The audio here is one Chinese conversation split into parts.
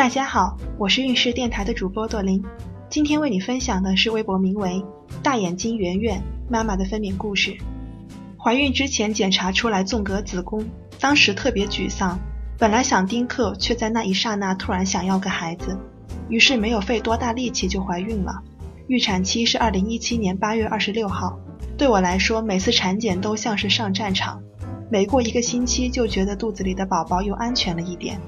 大家好，我是运势电台的主播朵琳，今天为你分享的是微博名为“大眼睛圆圆妈妈”的分娩故事。怀孕之前检查出来纵隔子宫，当时特别沮丧，本来想丁克，却在那一刹那突然想要个孩子，于是没有费多大力气就怀孕了。预产期是二零一七年八月二十六号，对我来说，每次产检都像是上战场，每过一个星期就觉得肚子里的宝宝又安全了一点。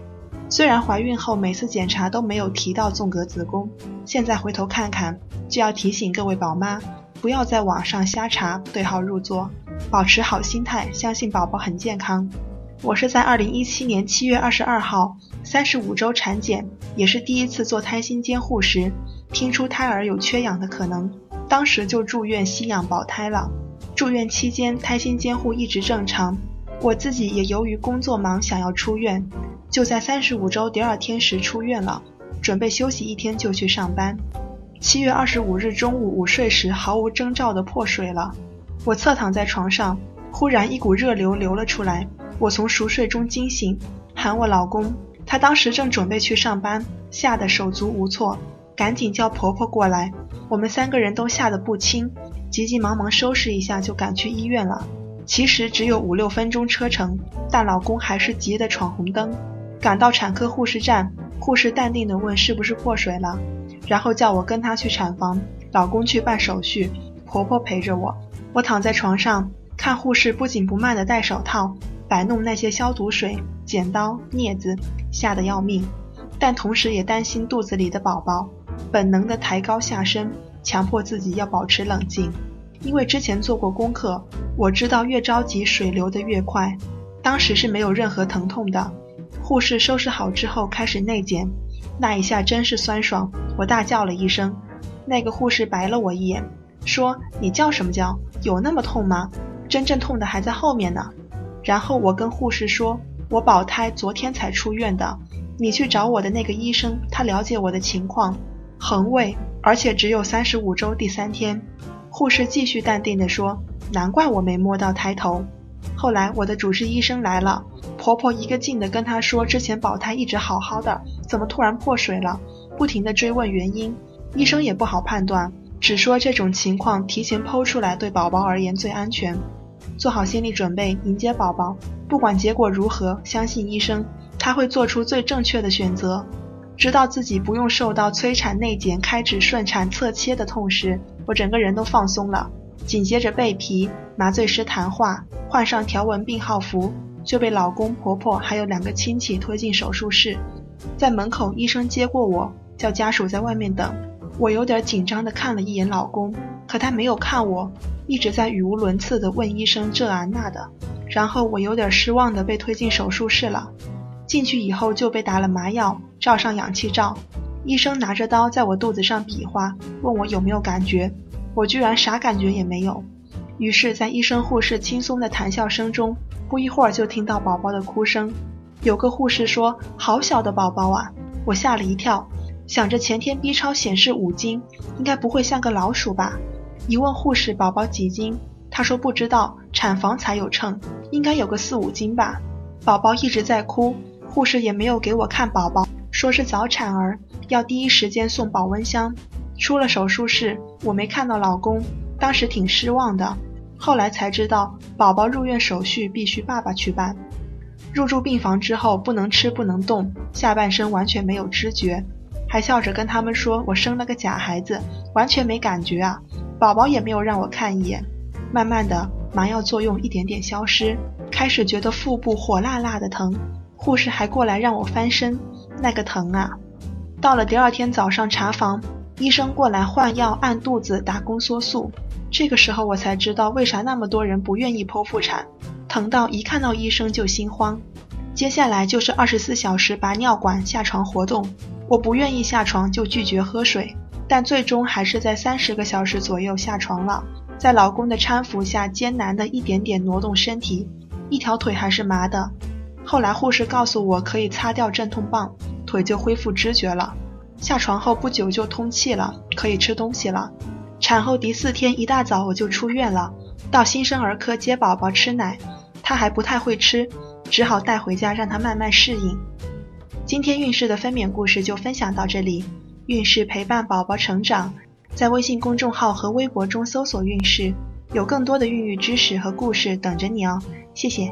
虽然怀孕后每次检查都没有提到纵隔子宫，现在回头看看，就要提醒各位宝妈，不要在网上瞎查，对号入座，保持好心态，相信宝宝很健康。我是在二零一七年七月二十二号，三十五周产检，也是第一次做胎心监护时，听出胎儿有缺氧的可能，当时就住院吸氧保胎了。住院期间，胎心监护一直正常，我自己也由于工作忙，想要出院。就在三十五周第二天时出院了，准备休息一天就去上班。七月二十五日中午午睡时毫无征兆的破水了，我侧躺在床上，忽然一股热流流了出来，我从熟睡中惊醒，喊我老公，他当时正准备去上班，吓得手足无措，赶紧叫婆婆过来，我们三个人都吓得不轻，急急忙忙收拾一下就赶去医院了。其实只有五六分钟车程，但老公还是急得闯红灯。赶到产科护士站，护士淡定地问是不是破水了，然后叫我跟她去产房，老公去办手续，婆婆陪着我。我躺在床上看护士不紧不慢地戴手套，摆弄那些消毒水、剪刀、镊子，吓得要命，但同时也担心肚子里的宝宝，本能地抬高下身，强迫自己要保持冷静，因为之前做过功课，我知道越着急水流得越快。当时是没有任何疼痛的。护士收拾好之后开始内检，那一下真是酸爽，我大叫了一声。那个护士白了我一眼，说：“你叫什么叫？有那么痛吗？真正痛的还在后面呢。”然后我跟护士说：“我保胎昨天才出院的，你去找我的那个医生，他了解我的情况，横位，而且只有三十五周第三天。”护士继续淡定地说：“难怪我没摸到胎头。”后来我的主治医生来了，婆婆一个劲的跟她说，之前保胎一直好好的，怎么突然破水了？不停的追问原因，医生也不好判断，只说这种情况提前剖出来对宝宝而言最安全，做好心理准备迎接宝宝，不管结果如何，相信医生，他会做出最正确的选择。知道自己不用受到催产内检、开指顺产、侧切的痛时，我整个人都放松了。紧接着备皮、麻醉师谈话，换上条纹病号服，就被老公、婆婆还有两个亲戚推进手术室。在门口，医生接过我，叫家属在外面等。我有点紧张地看了一眼老公，可他没有看我，一直在语无伦次地问医生这啊那的。然后我有点失望地被推进手术室了。进去以后就被打了麻药，罩上氧气罩。医生拿着刀在我肚子上比划，问我有没有感觉。我居然啥感觉也没有，于是，在医生护士轻松的谈笑声中，不一会儿就听到宝宝的哭声。有个护士说：“好小的宝宝啊！”我吓了一跳，想着前天 B 超显示五斤，应该不会像个老鼠吧？一问护士宝宝几斤，她说不知道，产房才有称，应该有个四五斤吧。宝宝一直在哭，护士也没有给我看宝宝，说是早产儿，要第一时间送保温箱。出了手术室，我没看到老公，当时挺失望的。后来才知道，宝宝入院手续必须爸爸去办。入住病房之后，不能吃不能动，下半身完全没有知觉，还笑着跟他们说我生了个假孩子，完全没感觉啊。宝宝也没有让我看一眼。慢慢的，麻药作用一点点消失，开始觉得腹部火辣辣的疼。护士还过来让我翻身，那个疼啊！到了第二天早上查房。医生过来换药、按肚子、打宫缩素，这个时候我才知道为啥那么多人不愿意剖腹产，疼到一看到医生就心慌。接下来就是二十四小时拔尿管、下床活动，我不愿意下床就拒绝喝水，但最终还是在三十个小时左右下床了。在老公的搀扶下，艰难的一点点挪动身体，一条腿还是麻的。后来护士告诉我可以擦掉镇痛棒，腿就恢复知觉了。下床后不久就通气了，可以吃东西了。产后第四天一大早我就出院了，到新生儿科接宝宝吃奶，他还不太会吃，只好带回家让他慢慢适应。今天孕氏的分娩故事就分享到这里，孕氏陪伴宝宝成长，在微信公众号和微博中搜索“孕氏”，有更多的孕育知识和故事等着你哦，谢谢。